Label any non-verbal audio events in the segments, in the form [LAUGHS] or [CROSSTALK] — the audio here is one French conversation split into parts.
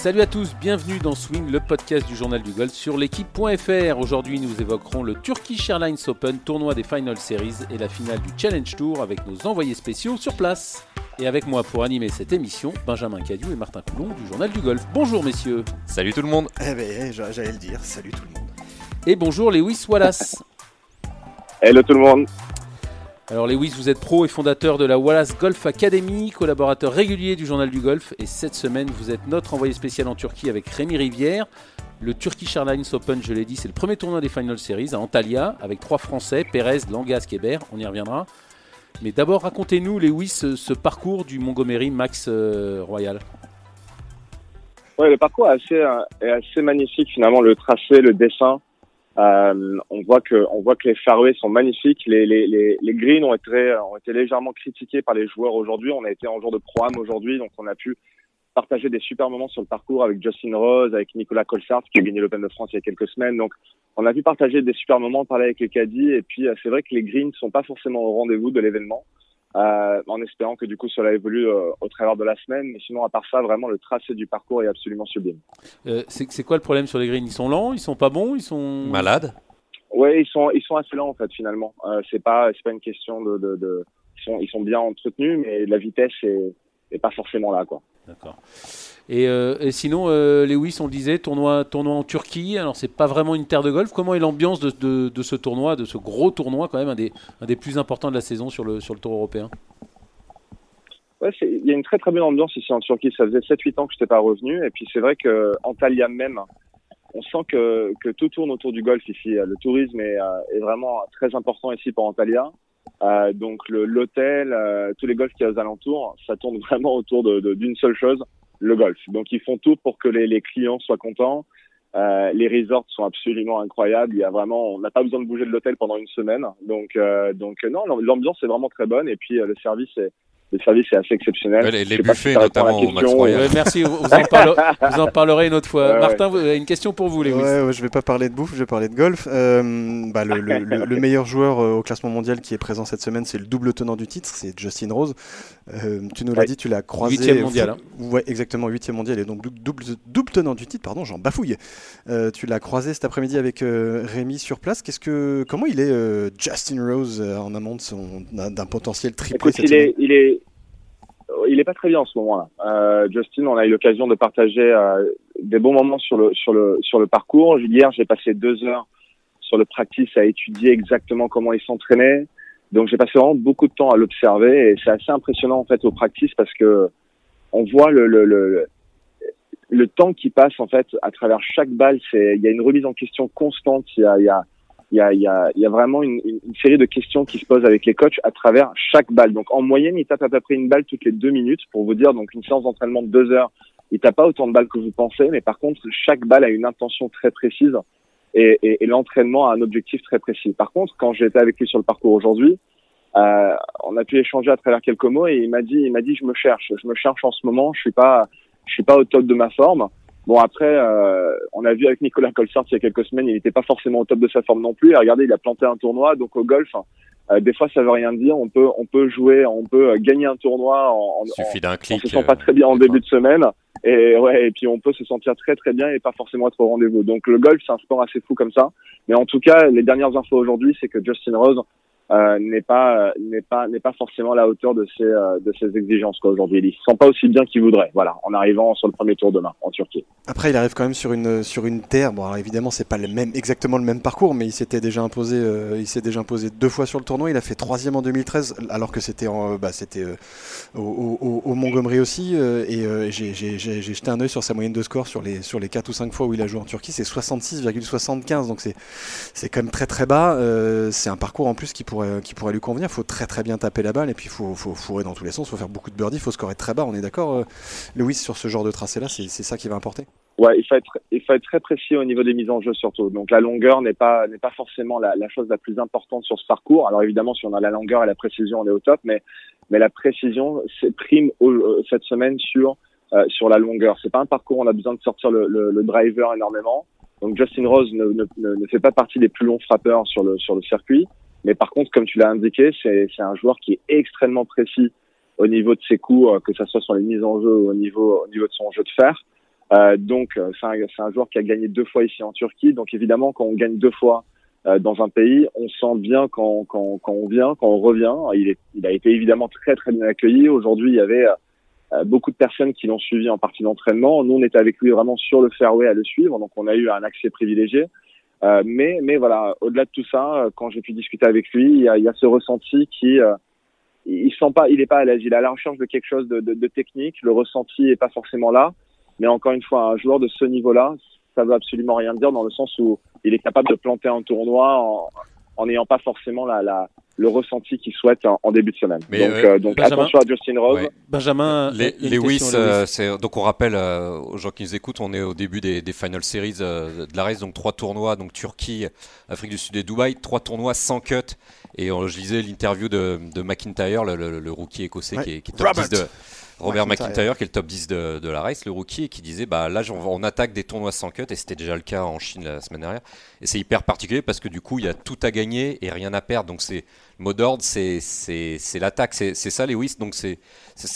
Salut à tous, bienvenue dans Swing, le podcast du journal du golf sur l'équipe.fr. Aujourd'hui, nous évoquerons le Turkish Airlines Open, tournoi des Final Series et la finale du Challenge Tour avec nos envoyés spéciaux sur place. Et avec moi pour animer cette émission, Benjamin Cadieu et Martin Coulon du journal du golf. Bonjour messieurs. Salut tout le monde. Eh ben, j'allais le dire, salut tout le monde. Et bonjour Lewis Wallace. Hello tout le monde. Alors Lewis, vous êtes pro et fondateur de la Wallace Golf Academy, collaborateur régulier du journal du golf et cette semaine vous êtes notre envoyé spécial en Turquie avec Rémi Rivière. Le Turkish Airlines Open, je l'ai dit, c'est le premier tournoi des Final Series à Antalya avec trois Français, Perez, Langas, Keber, on y reviendra. Mais d'abord racontez-nous Lewis ce, parcours du Montgomery Max euh, Royal. Ouais, le parcours euh, est assez magnifique finalement, le tracé, le dessin. Euh, on voit que les fairways sont magnifiques. Les, greens ont été légèrement critiqués par les joueurs aujourd'hui. On a été en jour de pro aujourd'hui, donc on a pu partager des super moments sur le parcours avec Justin Rose, avec Nicolas Colsart qui a gagné l'Open de France il y a quelques semaines. Donc on a pu partager des super moments, parler avec les caddies. Et puis euh, c'est vrai que les greens sont pas forcément au rendez-vous de l'événement. Euh, en espérant que du coup cela évolue euh, au travers de la semaine. Mais sinon, à part ça, vraiment le tracé du parcours est absolument sublime. Euh, c'est quoi le problème sur les greens? Ils sont lents? Ils sont pas bons? Ils sont malades? Ouais, ils sont ils sont assez lents en fait finalement. Euh, c'est pas c'est pas une question de, de, de, Ils, sont, ils sont bien entretenus, mais la vitesse est, est pas forcément là quoi. D'accord. Et, euh, et, sinon, euh, Lewis, on le disait, tournoi, tournoi en Turquie. Alors, c'est pas vraiment une terre de golf. Comment est l'ambiance de, de, de, ce tournoi, de ce gros tournoi, quand même, un des, un des plus importants de la saison sur le, sur le tour européen? Ouais, il y a une très très bonne ambiance ici en Turquie. Ça faisait 7-8 ans que je n'étais pas revenu. Et puis, c'est vrai que Antalya même, on sent que, que tout tourne autour du golf ici. Le tourisme est, euh, est vraiment très important ici pour Antalya. Euh, donc l'hôtel, euh, tous les golfs qui y a aux alentours, ça tourne [LAUGHS] vraiment autour d'une seule chose, le golf. Donc ils font tout pour que les, clients soient contents. Euh, les resorts sont absolument incroyables. Il y a vraiment, on n'a pas besoin de bouger de l'hôtel pendant une semaine. Donc, donc non, l'ambiance est vraiment très bonne et puis le service est, le service est assez exceptionnel. les, les buffets notamment au Max Royal. merci, vous, en [LAUGHS] parlerez, vous, en parlerez, une autre fois. Martin, vous avez une question pour vous, Lewis. Ouais, ouais, je vais pas parler de bouffe, je vais parler de golf. Euh, bah, le, le, le, meilleur joueur euh, au classement mondial qui est présent cette semaine, c'est le double tenant du titre, c'est Justin Rose. Euh, tu nous l'as dit, tu l'as croisé. Huitième mondial. Hein. Ouais, exactement, huitième mondial et donc double, double tenant du titre, pardon, j'en bafouille. Euh, tu l'as croisé cet après-midi avec euh, Rémi sur place. Qu'est-ce que, comment il est Justin Rose en amont d'un potentiel triplé cette il, est, il est pas très bien en ce moment-là. Euh, Justin, on a eu l'occasion de partager euh, des bons moments sur le sur le sur le parcours. Hier, j'ai passé deux heures sur le practice à étudier exactement comment il s'entraînait. Donc, j'ai passé vraiment beaucoup de temps à l'observer et c'est assez impressionnant en fait au practice parce que on voit le le, le le temps qui passe en fait à travers chaque balle. Il y a une remise en question constante. Il y a, y, a, y a, vraiment une, une, série de questions qui se posent avec les coachs à travers chaque balle. Donc en moyenne, il tape à peu près une balle toutes les deux minutes pour vous dire. Donc une séance d'entraînement de deux heures, il tape pas autant de balles que vous pensez, mais par contre chaque balle a une intention très précise et, et, et l'entraînement a un objectif très précis. Par contre, quand j'étais avec lui sur le parcours aujourd'hui, euh, on a pu échanger à travers quelques mots et il m'a dit, il m'a dit, je me cherche, je me cherche en ce moment, je suis pas, je suis pas au top de ma forme. Bon après, euh, on a vu avec Nicolas Colsart il y a quelques semaines, il n'était pas forcément au top de sa forme non plus. Et regardez, il a planté un tournoi, donc au golf, euh, des fois ça veut rien dire. On peut, on peut jouer, on peut gagner un tournoi en, suffit d'un clic. On se sent pas très bien en début de semaine, et ouais, et puis on peut se sentir très très bien et pas forcément être au rendez-vous. Donc le golf, c'est un sport assez fou comme ça. Mais en tout cas, les dernières infos aujourd'hui, c'est que Justin Rose euh, n'est pas n'est pas n'est pas forcément à la hauteur de ses euh, de ses exigences quoi aujourd'hui. Il se sent pas aussi bien qu'il voudrait. Voilà, en arrivant sur le premier tour demain en Turquie. Après, il arrive quand même sur une sur une terre. Bon, alors évidemment, c'est pas le même exactement le même parcours, mais il s'était déjà imposé euh, il s'est déjà imposé deux fois sur le tournoi. Il a fait troisième en 2013, alors que c'était bah, c'était au, au, Montgomery aussi. et j'ai jeté un œil sur sa moyenne de score sur les sur les quatre ou cinq fois où il a joué en Turquie, c'est 66,75. Donc c'est c'est quand même très très bas. c'est un parcours en plus qui pourrait qui pourrait lui convenir. Il faut très très bien taper la balle et puis il faut, faut, fourrer dans tous les sens. Il faut faire beaucoup de birdies, il faut scorer très bas. On est d'accord, euh, Louis, sur ce genre de tracé-là, c'est ça qui va importer? Ouais, il faut être très précis au niveau des mises en jeu surtout. Donc la longueur n'est pas forcément la, chose la plus importante sur ce parcours. Alors évidemment, si on a la longueur et la précision, on est au top, mais la précision prime euh, cette semaine sur euh, la longueur. C'est pas un parcours où on a besoin de sortir le, driver énormément. Donc Justin Rose ne, fait pas partie des plus longs frappeurs sur le circuit. Mais par contre, comme tu l'as indiqué, c'est un joueur qui est extrêmement précis au niveau de ses coups, euh, que ce soit sur les mises en jeu ou au niveau, au niveau de son jeu de fer. donc c'est un, un, joueur qui a gagné deux fois ici en Turquie. Donc évidemment, quand on gagne deux fois dans un pays, on sent bien quand, quand, quand, on vient, quand on revient. Il, est, il a été évidemment très très bien accueilli. Aujourd'hui, il y avait beaucoup de personnes qui l'ont suivi en partie d'entraînement. Nous, on était avec lui vraiment sur le fairway à le suivre, donc on a eu un accès privilégié. Euh, mais, mais voilà, au-delà de tout ça, euh, quand j'ai pu discuter avec lui, il y a, il y a ce ressenti qui, euh, il sent pas, il est pas à l'aise. Il est à la recherche de quelque chose de, de, de, technique. Le ressenti est pas forcément là. Mais encore une fois, un joueur de ce niveau-là, ça veut absolument rien dire dans le sens où il est capable de planter un tournoi en, en n'ayant pas forcément la, la, le ressenti qu'il souhaite en, en, début de semaine. Mais donc, euh, donc attention à Justin Rose. Ouais. Benjamin, les, Lewis, euh, donc on rappelle euh, aux gens qui nous écoutent, on est au début des, des Final Series de la race, donc trois tournois, donc Turquie, Afrique du Sud et Dubaï, trois tournois sans cut. Et je lisais l'interview de, de, McIntyre, le, le, le, rookie écossais ouais. qui, est, qui est top Robert. 10 de Robert McIntyre, qui est le top 10 de, de, la race, le rookie, et qui disait bah là on, on attaque des tournois sans cut, et c'était déjà le cas en Chine la semaine dernière. Et c'est hyper particulier parce que du coup il y a tout à gagner et rien à perdre. Donc c'est le mot d'ordre, c'est l'attaque, c'est ça Lewis. Donc c'est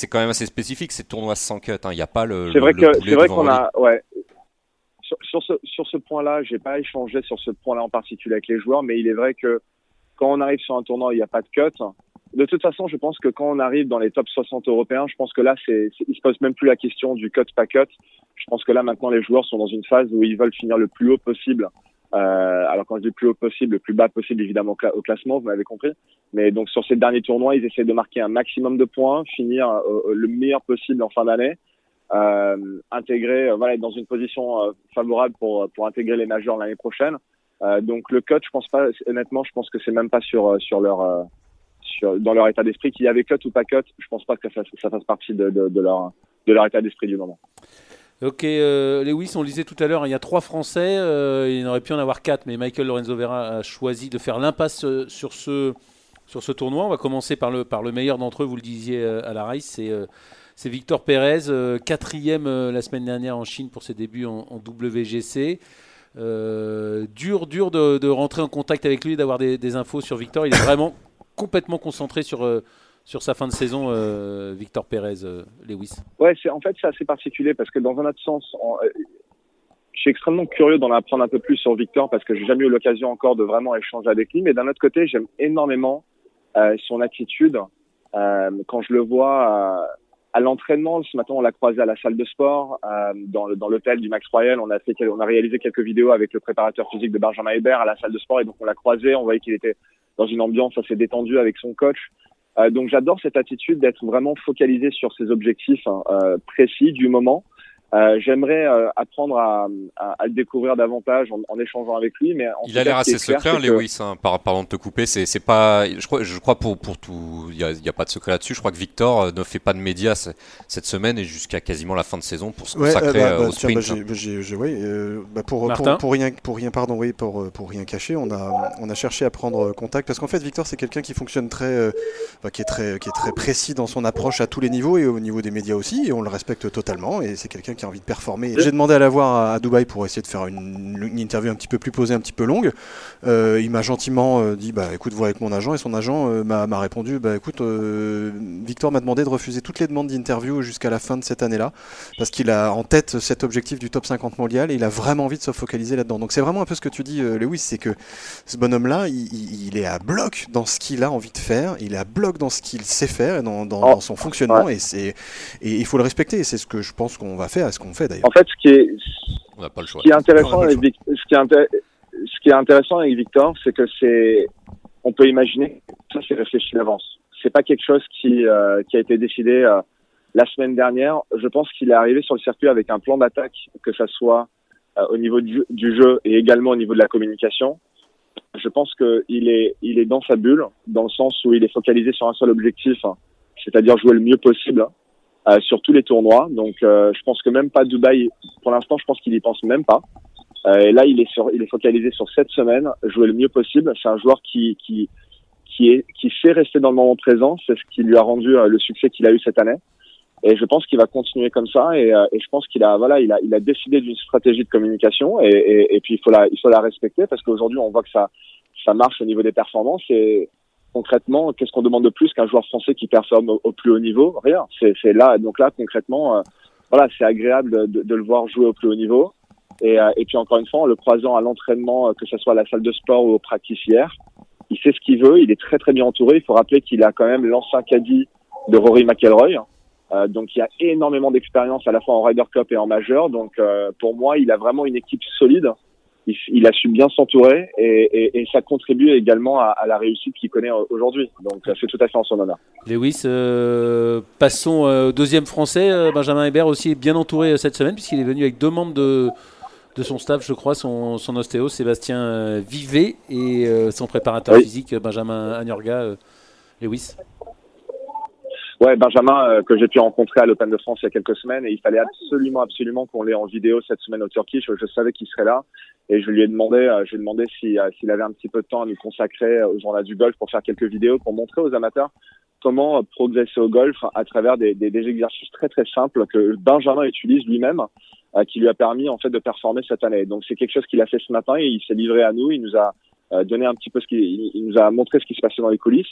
quand même assez spécifique ces tournois sans cut. Hein. Il n'y a pas le. C'est vrai que c'est vrai qu'on a ouais. Sur, sur ce, sur ce point-là, j'ai pas échangé sur ce point-là en particulier avec les joueurs, mais il est vrai que quand on arrive sur un tournoi, il n'y a pas de cut de toute façon, je pense que quand on arrive dans les top 60 européens, je pense que là, c'est, il se pose même plus la question du cut pas cut. Je pense que là, maintenant, les joueurs sont dans une phase où ils veulent finir le plus haut possible. Euh, alors quand je dis plus haut possible, le plus bas possible évidemment au, cla au classement, vous m'avez compris. Mais donc sur ces derniers tournois, ils essaient de marquer un maximum de points, finir euh, le meilleur possible en fin d'année, euh, intégrer, euh, voilà, être dans une position euh, favorable pour pour intégrer les majors l'année prochaine. Euh, donc le cut, je pense pas, honnêtement, je pense que c'est même pas sur sur leur dans leur état d'esprit, qu'il y avait cut ou pas cut, je pense pas que ça fasse, partie de, leur, état d'esprit du moment. Ok, euh, Lewis, on le disait tout à l'heure, il y a trois Français, euh, il aurait pu en avoir quatre, mais Michael Lorenzo Vera a choisi de faire l'impasse euh, sur ce, tournoi. On va commencer par le, meilleur d'entre eux, vous le disiez à la race, c'est Victor Pérez, quatrième la semaine dernière en Chine pour ses débuts en, WGC. dur, dur de, de, rentrer en contact avec lui, d'avoir des, des infos sur Victor. Il est vraiment complètement concentré sur, euh, sur sa fin de saison, euh, Victor Pérez, euh, Lewis Ouais, en fait c'est assez particulier parce que dans un sens, on, je suis extrêmement curieux d'en apprendre un peu plus sur Victor parce que j'ai jamais eu l'occasion encore de vraiment échanger avec lui. Mais d'un autre côté, j'aime énormément son attitude. quand je le vois à l'entraînement, ce matin, on l'a croisé à la salle de sport, dans, dans l'hôtel du Max Royal. On a fait, on a réalisé quelques vidéos avec le préparateur physique de Benjamin Hébert à la salle de sport, et donc on l'a croisé. On voyait qu'il était dans une ambiance assez détendue avec son coach. Euh, donc j'adore cette attitude d'être vraiment focalisé sur ses objectifs hein, euh, précis du moment. Euh, J'aimerais euh, apprendre à, à, à, le découvrir davantage en, en, échangeant avec lui, mais il a l'air assez secret, Lewis. Que... Hein, par, pardon de te couper, c'est pas. Je crois, je crois pour pour tout, il y a, pas de secret là-dessus. Je crois que Victor euh, ne fait pas de médias cette semaine et jusqu'à quasiment la fin de saison pour se consacrer ouais, bah, bah, au sprint. Tiens, bah, oui, euh, bah, pour, pour, pour, rien pour rien pardon oui pour pour rien cacher, on a on a cherché à prendre contact parce qu'en fait Victor c'est quelqu'un qui fonctionne très, qui est très qui est très précis dans son approche à tous les niveaux et au niveau des médias aussi et on le respecte totalement et c'est quelqu'un qui a envie de performer. J'ai demandé à la voir à Dubaï pour essayer de faire une, une interview un petit peu plus posée, un petit peu longue. Euh, il m'a gentiment euh, dit bah écoute, vois avec mon agent et son agent euh, m'a répondu bah écoute, Victor m'a demandé de refuser toutes les demandes d'interview jusqu'à la fin de cette année-là parce qu'il a en tête cet objectif du top 50 mondial et il a vraiment envie de se focaliser là-dedans. Donc c'est vraiment un peu ce que tu dis, Lewis, c'est que ce bonhomme-là, il, il, est à bloc dans ce qu'il a envie de faire, il est à bloc dans ce qu'il sait faire et dans, dans, oh, dans son fonctionnement ouais. et c'est et il faut le respecter. Et c'est ce que je pense qu'on va faire et ce qu'on fait d'ailleurs. En fait, ce qui est, ce qui est intéressant avec ce qui est, intér ce qui est intéressant avec Victor, c'est que c'est, on peut imaginer, ça c'est réfléchi d'avance. C'est pas quelque chose qui, euh, qui a été décidé euh, la semaine dernière. Je pense qu'il est arrivé sur le circuit avec un plan d'attaque, que ça soit euh, au niveau du, du, jeu et également au niveau de la communication. Je pense qu'il est, il est dans sa bulle, dans le sens où il est focalisé sur un seul objectif, hein, c'est-à-dire jouer le mieux possible euh, sur tous les tournois. Donc, euh, je pense que même pas Dubaï, pour l'instant, je pense qu'il y pense même pas. Euh, et là, il est sur, il est focalisé sur cette semaine, jouer le mieux possible. C'est un joueur qui, qui, qui est, qui sait rester dans le moment présent. C'est ce qui lui a rendu euh, le succès qu'il a eu cette année. Et je pense qu'il va continuer comme ça. Et, euh, et je pense qu'il a, voilà, il a, il a décidé d'une stratégie de communication. Et, et, et, puis il faut la, il faut la respecter parce qu'aujourd'hui, on voit que ça, ça marche au niveau des performances. Et, concrètement, qu'est-ce qu'on demande de plus qu'un joueur français qui performe au, plus haut niveau? Rien. C'est là, donc là, concrètement, euh, voilà, c'est agréable de, de, le voir jouer au plus haut niveau. Et, et puis encore une fois, en le croisant à l'entraînement, que ce soit à la salle de sport ou au practice il sait ce qu'il veut, il est très très bien entouré. Il faut rappeler qu'il a quand même l'ancien caddie de Rory McElroy. Euh, donc il y a énormément d'expérience à la fois en Ryder Cup et en majeur. Donc euh, pour moi, il a vraiment une équipe solide. Il, il a su bien s'entourer et, et, et, ça contribue également à, à la réussite qu'il connaît aujourd'hui. Donc c'est tout à fait en son honneur. Lewis, euh, passons au deuxième français. Benjamin Hébert aussi est bien entouré cette semaine puisqu'il est venu avec deux membres de, de son staff, je crois, son, son ostéo Sébastien Vivet et son préparateur physique Benjamin Agnorga. Lewis Ouais, Benjamin, euh, que j'ai pu rencontrer à l'Open de France il y a quelques semaines, et il fallait absolument, absolument qu'on l'ait en vidéo cette semaine au Turquie. Je, savais qu'il serait là, et je lui ai demandé, euh, je lui ai demandé s'il avait un petit peu de temps à nous consacrer au journal du golf pour faire quelques vidéos, pour montrer aux amateurs comment progresser au golf à travers des, exercices très très simples que Benjamin utilise lui-même, euh, qui lui a permis en fait de performer cette année. Donc c'est quelque chose qu'il a fait ce matin et il s'est livré à nous. Il nous a donné un petit peu ce qu'il, il nous a montré ce qui se passait dans les coulisses.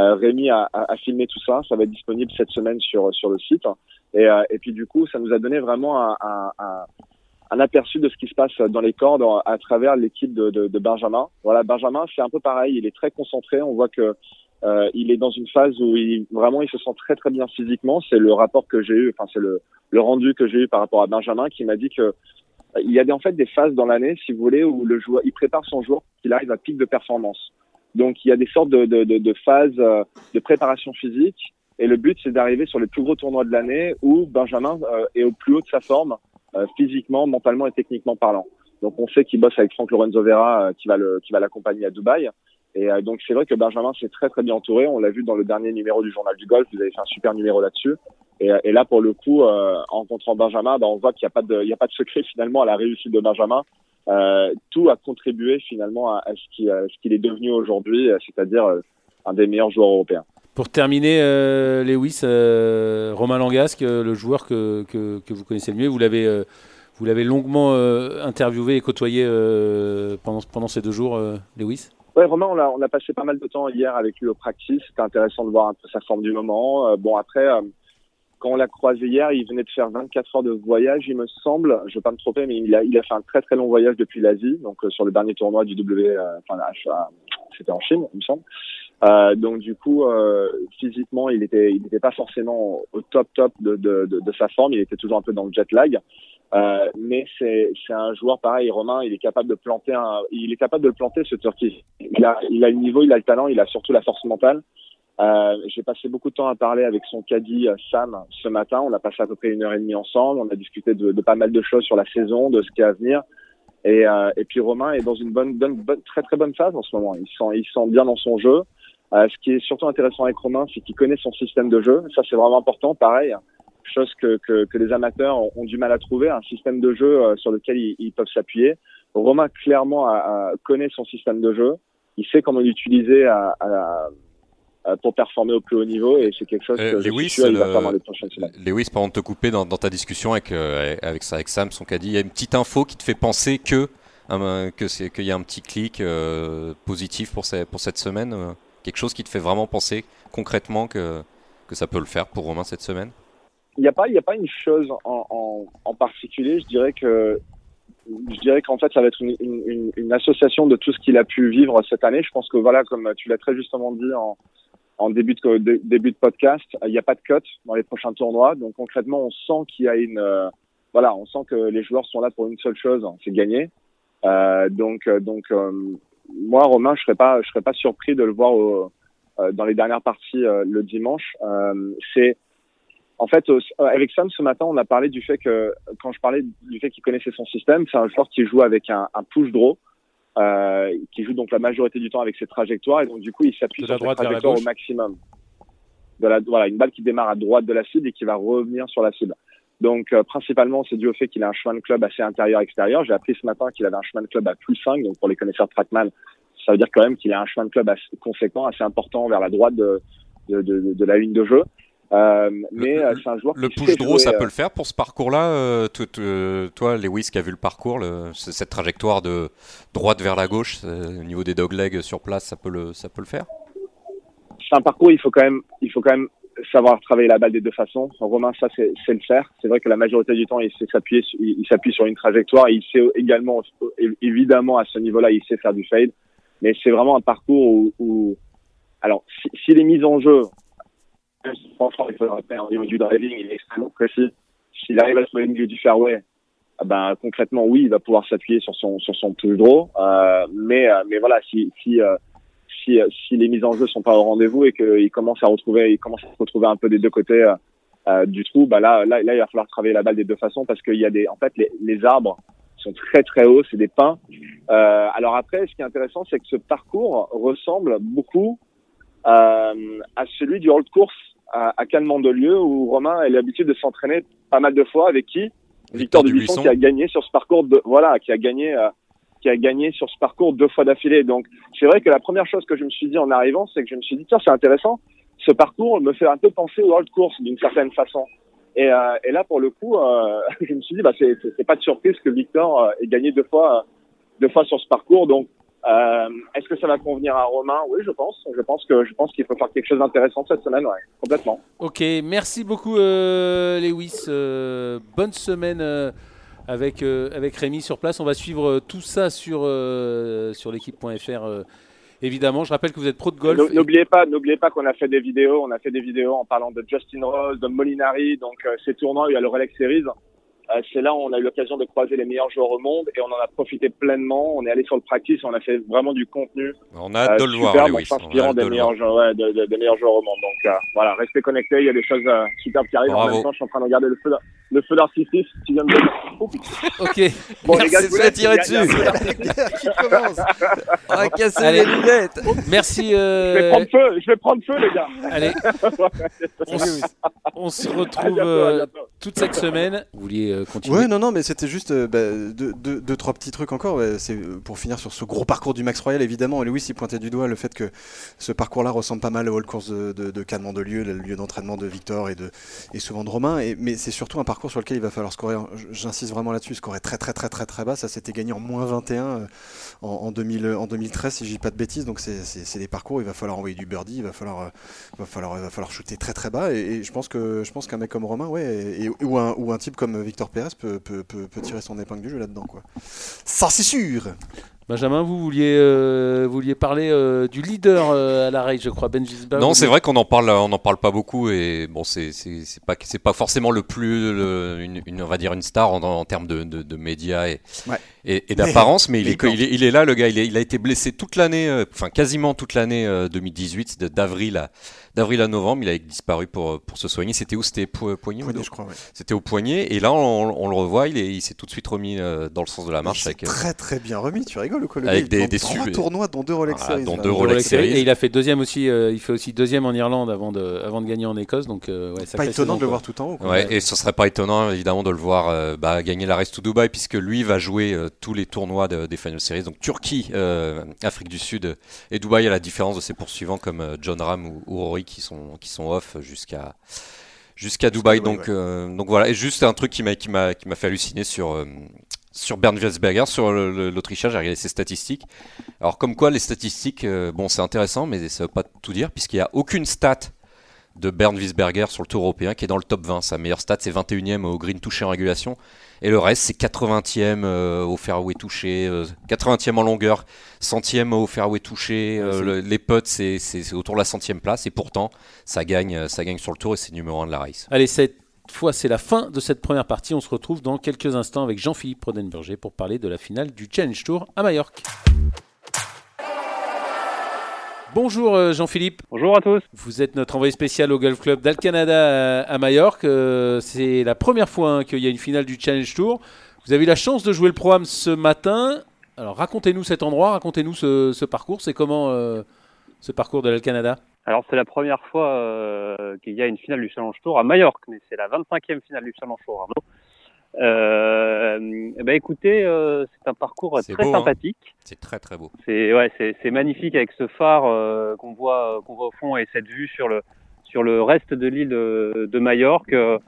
Euh, Rémi a, filmé tout ça, ça va être disponible cette semaine sur sur le site. Et, euh, et puis du coup, ça nous a donné vraiment un, un, aperçu de ce qui se passe dans les cordes à travers l'équipe de, Benjamin. Voilà, Benjamin, c'est un peu pareil, il est très concentré. On voit que euh, il est dans une phase où il, vraiment il se sent très très bien physiquement. C'est le rapport que j'ai eu, enfin c'est le, le rendu que j'ai eu par rapport à Benjamin qui m'a dit que il y a en fait des phases dans l'année, si vous voulez, où le joueur, il prépare son joueur qu'il arrive à pic de performance. Donc il y a des sortes de, de, de, de phases euh, de préparation physique et le but c'est d'arriver sur les plus gros tournois de l'année où Benjamin euh, est au plus haut de sa forme euh, physiquement, mentalement et techniquement parlant. Donc on sait qu'il bosse avec Franck Lorenzo Vera qui va le qui va l'accompagner à Dubaï. Et donc c'est vrai que Benjamin s'est très très bien entouré. On l'a vu dans le dernier numéro du journal du golf. Vous avez fait un super numéro là-dessus. Et, et, là pour le coup, en rencontrant Benjamin, ben, on voit qu'il n'y a pas de il y a pas de secret finalement à la réussite de Benjamin. Euh, tout a contribué finalement à, ce qu'il est devenu aujourd'hui, c'est-à-dire euh, un des meilleurs joueurs européens. Pour terminer, euh, Lewis, euh, Romain Langasque, le joueur que, que, que, vous connaissez le mieux, vous l'avez euh, vous l'avez longuement interviewé et côtoyé pendant, pendant ces deux jours, Lewis? Ouais, Romain, on a, on a passé pas mal de temps hier avec lui au practice. C'était intéressant de voir un peu sa forme du moment. bon, après, quand on l'a croisé hier, il venait de faire 24 heures de voyage, il me semble. Je ne vais pas me tromper, mais il a, fait un très très long voyage depuis l'Asie, donc euh, sur le dernier tournoi du W, euh, enfin c'était en Chine, il me semble. Euh, donc du coup, physiquement, il était, il n'était pas forcément au top top de, sa forme. Il était toujours un peu dans le jet lag. Mais c'est, un joueur pareil, Romain. Il est capable de planter il est capable de planter ce Turquie. Il a le niveau, il a le talent, il a surtout la force mentale. Euh, j'ai passé beaucoup de temps à parler avec son caddie euh, Sam ce matin. On a passé à peu près une heure et demie ensemble. On a discuté de, de pas mal de choses sur la saison, de ce qui est à venir. Et, euh, et puis Romain est dans une bonne, bonne, bonne, très très bonne phase en ce moment. Il sent, il sent bien dans son jeu. Euh, ce qui est surtout intéressant avec Romain, c'est qu'il connaît son système de jeu. Ça, c'est vraiment important. Pareil, chose que, que, que, les amateurs ont, du mal à trouver, un système de jeu euh, sur lequel ils, peuvent s'appuyer. Romain clairement a, connaît son système de jeu. Il sait comment l'utiliser à, à pour performer au plus haut niveau et c'est quelque chose que euh, Lewis, je suis va faire dans les prochaines semaines. Lewis, pendant de te couper dans, dans ta discussion avec, euh, avec, avec Sam, son caddie, il y a une petite info qui te fait penser que que c'est qu'il y a un petit clic euh, positif pour, ces, pour cette semaine, euh, quelque chose qui te fait vraiment penser concrètement que, que ça peut le faire pour Romain cette semaine? Il n'y a pas y a pas une chose en, en, en particulier, je dirais que je dirais qu'en fait, ça va être une, une, une, association de tout ce qu'il a pu vivre cette année. Je pense que voilà, comme tu l'as très justement dit en, en début de, début de podcast, il n'y a pas de cut dans les prochains tournois. Donc concrètement, on sent qu'il y a une, euh, voilà, on sent que les joueurs sont là pour une seule chose, c'est gagner. Euh, donc, euh, donc, euh, moi, Romain, je serais pas, je serais pas surpris de le voir euh, dans les dernières parties le dimanche. c'est en fait, avec Sam ce matin, on a parlé du fait que quand je parlais du fait qu'il connaissait son système, c'est un joueur qui joue avec un, un push draw. Euh, qui joue donc la majorité du temps avec ses trajectoires et donc du coup il s'appuie sur ses trajectoires au maximum. De la, voilà, une balle qui démarre à droite de la cible et qui va revenir sur la cible. Donc euh, principalement c'est dû au fait qu'il a un chemin de club assez intérieur-extérieur. J'ai appris ce matin qu'il avait un chemin de club à plus 5, donc pour les connaisseurs de Trackman, ça veut dire quand même qu'il a un chemin de club assez conséquent, assez important vers la droite de, de, de, de la ligne de jeu. Euh, mais le, euh, c'est un joueur le qui push draw, ça peut le faire pour ce parcours-là. Euh, toi, Lewis, qui a vu le parcours, le, cette trajectoire de droite vers la gauche, au niveau des doglegs sur place, ça peut le, ça peut le faire? C'est un parcours. Il faut quand même, il faut quand même savoir travailler la balle des deux façons. Romain, ça, c'est le faire. C'est vrai que la majorité du temps, il sait s'appuyer, il, s'appuie sur une trajectoire. il sait également, évidemment, à ce niveau-là, il sait faire du fade. Mais c'est vraiment un parcours où, où alors, si est mis en jeu, il faudra faire au niveau du driving, il est extrêmement précis. S'il arrive à se mettre au milieu du fairway, ah ben concrètement, oui, il va pouvoir s'appuyer sur son sur son plus draw. Euh, mais euh, mais voilà, si si euh, si, si les mises en jeu sont pas au rendez-vous et qu'il commence à retrouver, il commence à se retrouver un peu des deux côtés euh, du trou, bah là, là, là, il va falloir travailler la balle des deux façons parce qu'il y a des, en fait, les, les arbres sont très très hauts, c'est des pins. Euh, alors après, ce qui est intéressant, c'est que ce parcours ressemble beaucoup euh, à celui du Old Course à, à Cannes Mandelieu où Romain a l'habitude de s'entraîner pas mal de fois avec qui? Victor, Dubuisson, qui a gagné sur ce parcours de, voilà, qui a gagné euh, qui a gagné sur ce parcours deux fois d'affilée. Donc c'est vrai que la première chose que je me suis dit en arrivant, c'est que je me suis dit tiens c'est intéressant, ce parcours me fait un peu penser au Old Course d'une certaine façon. Et, euh, et, là pour le coup, euh, [LAUGHS] je me suis dit bah c'est pas de surprise que Victor euh, ait gagné deux fois deux fois sur ce parcours. Donc euh, Est-ce que ça va convenir à Romain? Oui, je pense. Je pense que je pense qu'il faut faire quelque chose d'intéressant cette semaine, ouais, complètement. Ok, merci beaucoup euh, Lewis. Euh, bonne semaine euh, avec euh, avec Rémi sur place. On va suivre tout ça sur sur l'équipe.fr. Évidemment, je rappelle que vous êtes pro de golf. N'oubliez pas, n'oubliez pas qu'on a fait des vidéos. On a fait des vidéos en parlant de Justin Rose, de Molinari. Donc ces tournois, il y a le Rolex Series. Euh, c'est là où on a eu l'occasion de croiser les meilleurs joueurs au monde et on en a profité pleinement. On est allé sur le practice, on a fait vraiment du contenu. On a hâte de le euh, voir, Lewis. s'inspirant des, meilleurs joueurs, ouais, de, des meilleurs joueurs au monde. Donc euh, voilà, restez connectés, il y a des choses superbes qui arrivent. En même temps, je suis en train de regarder le feu, le feu d'artifice qui vient de. [LAUGHS] ok. Bon, les gars, vous tirer dessus. [LAUGHS] On va casser les lunettes. Merci. Je vais prendre feu, je vais prendre feu, les gars. Allez. [LAUGHS] on, se retrouve toute cette semaine. Vous vouliez euh, continuer Ouais, non, non, mais c'était juste euh, bah, deux, trois petits trucs encore. c'est euh, pour finir sur ce gros parcours du Max Royal, évidemment. Louis, il pointait du doigt le fait que ce parcours-là ressemble pas mal au Hall Course de, de, de lieu, le lieu d'entraînement de Victor et, de, et souvent de Romain. Et, mais c'est surtout un parcours sur lequel il va falloir scorer. J'insiste vraiment là-dessus, scorer très, très, très, très, très bas. Ça s'était gagné en moins 21 en, en, 2000, en 2013, si je dis pas de bêtises. Donc c'est des parcours, il va falloir envoyer du birdie, il va falloir, il va falloir shooter très, très bas. Et, que je pense qu'un mec comme Romain, ouais, et, ou, un, ou un type comme Victor Pérez peut, peut, peut, peut, tirer son épingle du jeu là-dedans. Quoi. Ça, c'est sûr Benjamin, vous vouliez, euh, vouliez parler euh, du leader euh, à la race, je crois, Ben Non, c'est vrai qu'on en parle, on en parle pas beaucoup et bon, c'est pas c'est pas forcément le plus, une, une, on va dire une star en, en termes de, de, de médias et, ouais et, d'apparence, mais il est, il est, là, le gars. Il, il a été blessé toute l'année, euh, enfin quasiment toute l'année 2018, euh, d'avril à, d'avril à novembre. Il a disparu pour, pour se soigner. C'était où? C'était poignet, poignet je crois. C'était au poignet. Et là, on, le revoit. Il, il s'est tout de suite remis euh, dans le sens de la marche. Avec, très très bien remis. Tu rigoles quoi Avec des, des trois tournois, dont deux Rolex Series. Dont deux Rolex Series. Et il a fait deuxième aussi. il fait aussi deuxième en Irlande avant de, avant de gagner en Écosse. Donc, ouais, pas étonnant de le voir tout en haut. Ouais, et ce serait pas étonnant évidemment de le voir bah, gagner la Race to Dubai puisque lui va jouer tous les tournois des Final Series. Donc Turquie, euh, Afrique du Sud et Dubaï, à la différence de ses poursuivants comme euh, John Ram ou, Rory qui sont, qui sont off jusqu'à jusqu'à Dubaï. Donc, euh, donc voilà. Et juste un truc qui m'a qui m'a qui m'a fait halluciner sur sur Bernd Wiesberger, sur l'Autrichien, j'ai regardé ses statistiques. Alors comme quoi les statistiques, bon c'est intéressant, mais ça veut pas tout dire puisqu'il n'y a aucune stat de Bernd Wiesberger sur le Tour européen qui est dans le top 20. Sa meilleure stat c'est 21e au green touché en régulation et le reste, c'est 80e euh, au fairway touché, 80e euh, en longueur, centième au fairway touché. Euh, les putts, c'est autour de la centième place. Et pourtant, ça gagne, ça gagne sur le tour et c'est numéro 1 de la race. Allez, cette fois, c'est la fin de cette première partie. On se retrouve dans quelques instants avec Jean-Philippe Rodenberger pour parler de la finale du Challenge Tour à Majorque. Bonjour euh, Jean-Philippe. Bonjour à tous. Vous êtes notre envoyé spécial au Golf Club d'Al Canada à Majorque. Euh, c'est la première fois hein, qu'il y a une finale du Challenge Tour. Vous avez eu la chance de jouer le programme ce matin. Alors racontez-nous cet endroit, racontez-nous ce, parcours. C'est comment euh, ce parcours de l'Al Canada? Alors c'est la première fois qu'il y a une finale du Challenge Tour à Majorque, mais c'est la 25e finale du Challenge Tour. Euh, bah écoutez, euh, c'est un parcours très hein. sympathique. C'est très très beau. C'est ouais, c'est magnifique avec ce phare euh, qu'on voit qu'on voit au fond et cette vue sur le sur le reste de l'île de, de, Majorque. Euh,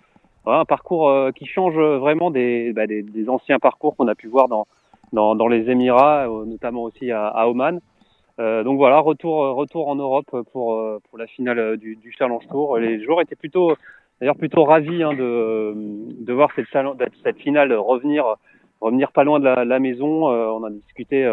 un parcours euh, qui change vraiment des, bah, des, des, anciens parcours qu'on a pu voir dans, dans, dans les Émirats, notamment aussi à, à Oman. donc voilà, retour, retour en Europe pour, pour la finale du, du Challenge Tour. Les joueurs étaient plutôt, d'ailleurs plutôt ravis hein, de, de voir cette, finale revenir, revenir pas loin de la, la maison. on a discuté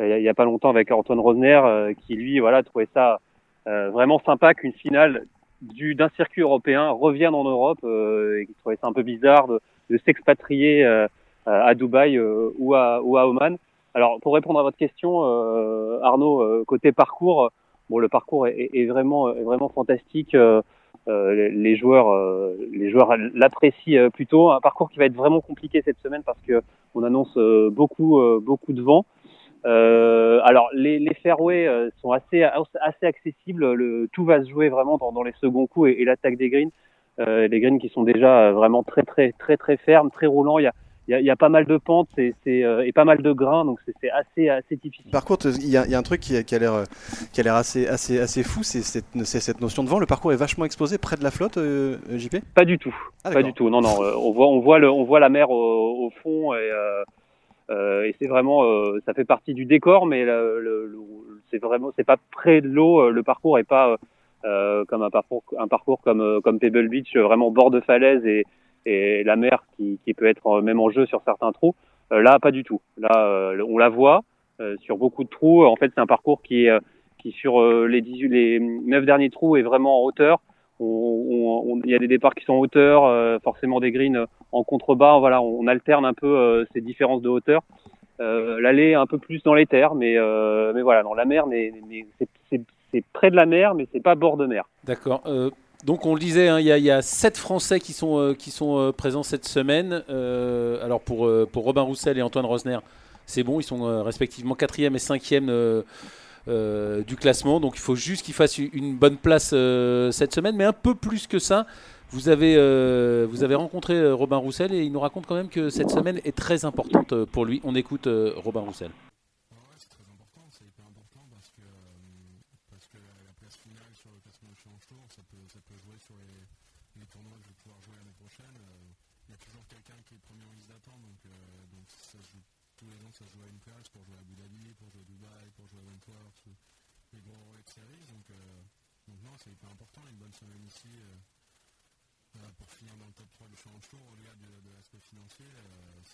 il y a pas longtemps avec Antoine Rosner, qui lui, voilà, trouvait ça vraiment sympa qu'une finale du d'un circuit européen revienne en Europe et qui trouvait ça un peu bizarre de, de s'expatrier à Dubaï ou à ou à Oman. Alors, pour répondre à votre question, euh, Arnaud, euh, côté parcours, bon, le parcours est, est vraiment, est vraiment fantastique. Euh, les joueurs, les joueurs l'apprécient plutôt. Un parcours qui va être vraiment compliqué cette semaine parce que on annonce beaucoup, beaucoup de vent. alors, les, les fairways sont assez, assez accessibles. Le, tout va se jouer vraiment dans, dans les seconds coups et, et l'attaque des greens. les greens qui sont déjà vraiment très, très, très, très fermes, très roulants. Il y a il y, a, pas mal de pentes c'est, euh, et pas mal de grains, donc c'est, assez, assez difficile. Par contre, il y a, un truc qui, a qui a l'air assez, assez, assez fou, c'est cette, cette, notion de vent. Le parcours est vachement exposé près de la flotte, euh, JP Pas du tout. Ah, pas du tout. Non, non. Euh, on voit, on voit, le, on voit la mer au, fond et, et c'est vraiment, ça fait partie du décor, mais le, c'est vraiment, c'est pas près de l'eau. Le parcours est pas comme un parcours, un parcours comme, comme Pebble Beach, vraiment bord de falaise et et la mer qui, peut être même en jeu sur certains trous. Euh, là, pas du tout. Là, euh, on la voit euh, sur beaucoup de trous. En fait, c'est un parcours qui, sur les 18, les 9 derniers trous est vraiment en hauteur. Il y a des départs qui sont en hauteur, forcément des greens en contrebas. Voilà, on, alterne un peu ces différences de hauteur. Euh, L'allée un peu plus dans les terres, mais, voilà, dans la mer, mais, c'est près de la mer, mais c'est pas bord de mer. D'accord. Euh, donc on le disait, hein, il y, a sept Français qui sont, euh, euh, présents cette semaine. Euh, alors pour, Robin Roussel et Antoine Rosner, c'est bon, ils sont respectivement quatrième et cinquième du classement. Donc il faut juste qu'ils fassent une bonne place cette semaine, mais un peu plus que ça. Vous avez rencontré Robin Roussel et il nous raconte quand même que cette semaine est très importante pour lui. On écoute Robin Roussel.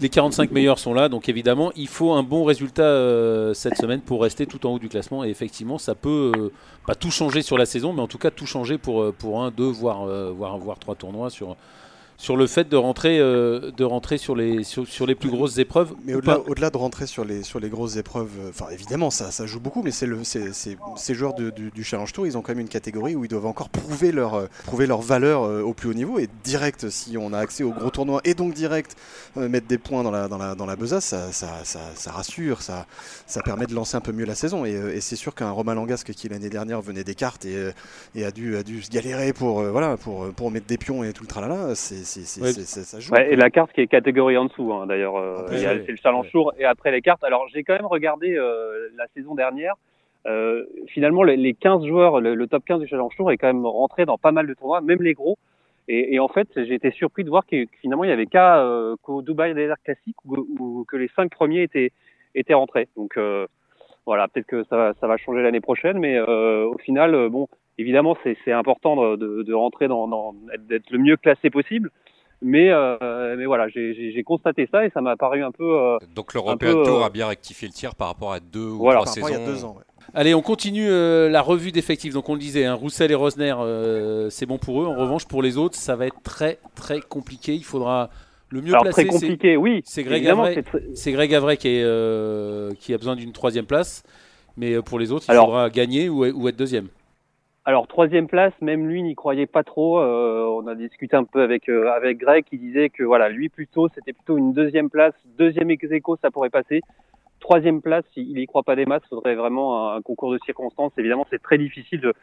les 45 meilleurs sont là, donc évidemment il faut un bon résultat cette semaine pour rester tout en haut du classement, et effectivement ça peut pas tout changer sur la saison, mais en tout cas tout changer pour, pour un, deux, voire, voire, voire trois tournois sur, sur le fait de rentrer, euh, de rentrer sur, les, sur, les plus grosses épreuves. Mais au-delà, au-delà de rentrer sur les, sur les grosses épreuves, euh, enfin évidemment ça, ça joue beaucoup, mais c'est le, c'est, ces joueurs du, du, Challenge Tour, ils ont quand même une catégorie où ils doivent encore prouver leur, euh, prouver leur valeur au plus haut niveau. Et direct, si on a accès aux gros tournois, et donc direct mettre des points dans la, dans la, dans la besace, ça, ça, ça, rassure, ça, ça permet de lancer un peu mieux la saison. Et, et c'est sûr qu'un Romain Langasque qui l'année dernière venait des cartes et, et a, dû, a dû se galérer pour, voilà, pour, pour mettre des pions et tout le tralala, c'est ça joue. et la carte qui est catégorie en dessous, hein, d'ailleurs. Euh, c'est le Challenge Tour et après les cartes. Alors, j'ai quand même regardé euh, la saison dernière. Euh, finalement, les, 15 joueurs, le, top 15 du Challenge Tour est quand même rentré dans pas mal de tournois, même les gros. Et, et en fait, j'ai été surpris de voir que finalement, il y avait qu'à qu'au Dubai Desert Classic où, que les 5 premiers étaient, étaient rentrés. Donc, voilà, peut-être que ça va changer l'année prochaine, mais au final, bon, évidemment, c'est important de, de, rentrer dans, dans d'être le mieux classé possible. Mais, euh, mais voilà, j'ai constaté ça et ça m'a paru un peu. Euh, Donc l'European Tour euh, a bien rectifié le tir par rapport à deux ou trois saisons. Il y a deux ans, Allez, on continue la revue d'effectifs. Donc on le disait, hein, Roussel et Rosner, c'est bon pour eux. En revanche, pour les autres, ça va être très très compliqué. Il faudra le mieux Alors, placé. Très compliqué, oui. C'est Greg Avray. C'est Greg Avray qui, est, qui a besoin d'une troisième place. Mais pour les autres, il faudra gagner ou, ou être deuxième. Alors troisième place, même lui n'y croyait pas trop. Euh, on a discuté un peu avec euh, avec Greg qui disait que voilà, lui plutôt c'était plutôt une deuxième place, deuxième ex ça pourrait passer. troisième place, il y croit pas des masses, faudrait vraiment un, concours de circonstances. Évidemment, c'est très difficile de,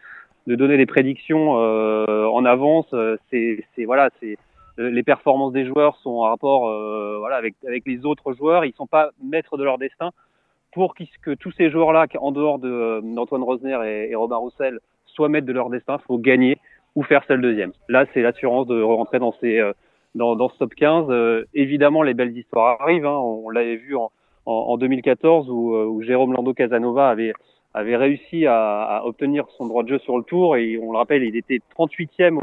de, donner des prédictions euh, en avance. C'est voilà, c'est les performances des joueurs sont en rapport euh, voilà avec avec les autres joueurs. Ils sont pas maîtres de leur destin. Pour que tous ces joueurs-là, en dehors d'Antoine Rosner et, et Robin Roussel, soient maîtres de leur destin, faut gagner ou faire seul deuxième. Là, c'est l'assurance de rentrer dans ces dans, dans ce top 15. Euh, évidemment, les belles histoires arrivent. Hein. On, l'avait vu en, en, en 2014 où, euh, où, Jérôme Lando Casanova avait avait réussi à, obtenir son droit de jeu sur le tour et on le rappelle, il était 38e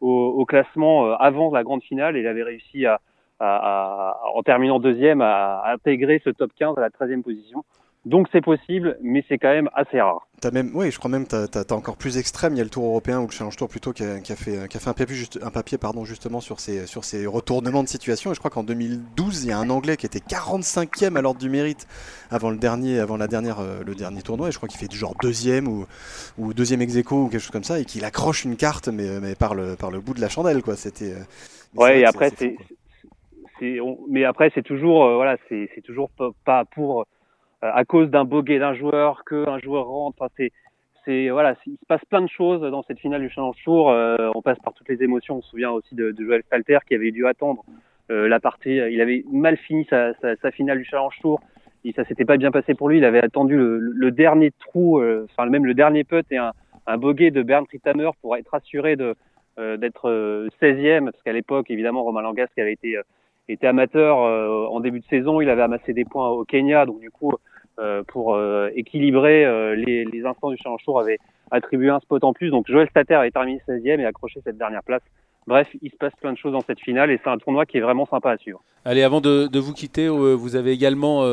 au, classement euh, avant la grande finale et il avait réussi à, en terminant deuxième à, intégrer ce top 15 à la 13e position. Donc c'est possible, mais c'est quand même assez rare. As même, oui, je crois même que tu as, encore plus extrême. Il y a le Tour européen ou le Challenge Tour plutôt qui a, qui a fait, qui a fait un papier, juste, un papier pardon, justement sur ces, sur ces retournements de situation. Et je crois qu'en 2012, il y a un Anglais qui était 45e à l'ordre du mérite avant le dernier, avant la dernière, euh, le dernier tournoi. Et je crois qu'il fait du genre deuxième ou, ou deuxième ex ou quelque chose comme ça et qu'il accroche une carte, mais, mais par, le, par le bout de la chandelle. Quoi. C'était, euh, ouais, et après, c'est, mais après, c'est toujours, euh, voilà, c'est, toujours pas pour euh, à cause d'un boguet d'un joueur, qu'un joueur rentre. Enfin, c'est, c'est voilà, il se passe plein de choses dans cette finale du Challenge Tour. Euh, on passe par toutes les émotions. On se souvient aussi de, de Joël Falter qui avait dû attendre euh, la partie. Il avait mal fini sa, sa, sa, finale du Challenge Tour. Et ça s'était pas bien passé pour lui. Il avait attendu le, le dernier trou, euh, enfin même le dernier putt et un, un boguet de Bernd Rittamer pour être assuré de d'être 16e, parce qu'à l'époque, évidemment, Romain Langas qui avait été était amateur en début de saison, il avait amassé des points au Kenya, donc du coup euh, pour euh, équilibrer euh, les, instants du Challenge Tour avait attribué un spot en plus. Donc Joël Stater avait terminé 16e et accroché cette dernière place. Bref, il se passe plein de choses dans cette finale et c'est un tournoi qui est vraiment sympa à suivre. Allez, avant de, vous quitter, vous avez également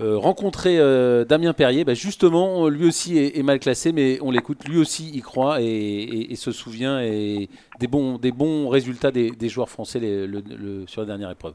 euh, rencontré euh, Damien Perrier. Bah justement, lui aussi est, mal classé, mais on l'écoute. Lui aussi y croit et, se souvient des bons, des bons résultats des, joueurs français sur la dernière épreuve.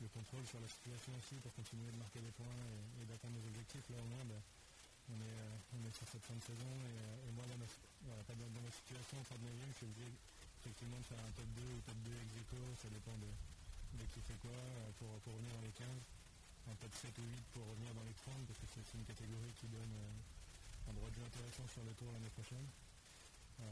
le contrôle sur la situation aussi pour continuer de marquer des points et, d'atteindre nos objectifs. Là au moins, ben, on, est, euh, on est sur cette fin de saison et, euh, moi, dans ma, voilà, pas dans, dans ma situation, 39e, je suis obligé effectivement de faire un top 2 ou top 2 ex ça dépend de, de qui fait quoi, euh, pour, pour revenir dans les 15 un top 7 ou 8 pour revenir dans les 30 parce que c'est une catégorie qui donne un droit de jeu intéressant sur le tour l'année prochaine. Euh,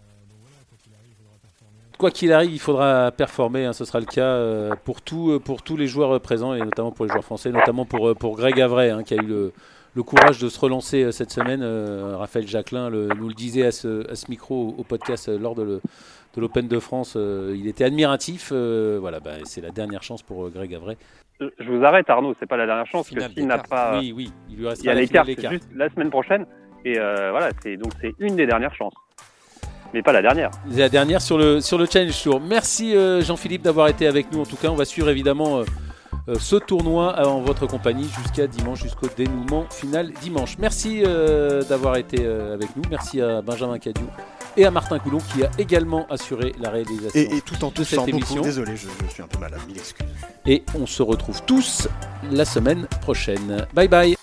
quoi qu'il arrive, il faudra performer. Hein, ce sera le cas euh, pour, tout, pour tous les joueurs présents et notamment pour les joueurs français, notamment pour, pour Greg Avray hein, qui a eu le, le, courage de se relancer cette semaine. Raphaël Jacquelin le, nous le disait à ce, à ce micro au, au podcast lors de le de l'Open de France, il était admiratif. voilà, bah, c'est la dernière chance pour Greg Avray je vous arrête Arnaud, c'est pas la dernière chance que s'il n'a pas, oui, oui, il lui reste. Il y a les cartes, juste la semaine prochaine et euh, voilà, c'est donc c'est une des dernières chances, mais pas la dernière. La dernière sur le sur le Challenge Tour. Merci euh, Jean-Philippe d'avoir été avec nous. En tout cas, on va suivre évidemment. Euh, euh, ce tournoi en votre compagnie jusqu'à dimanche, jusqu'au dénouement final dimanche. Merci euh, d'avoir été euh, avec nous. Merci à Benjamin Cadieu et à Martin Coulon qui a également assuré la réalisation et, et tout en de cette émission. Beaucoup. Désolé, je, je, suis un peu malade, mille excuses. Et on se retrouve tous la semaine prochaine. Bye bye.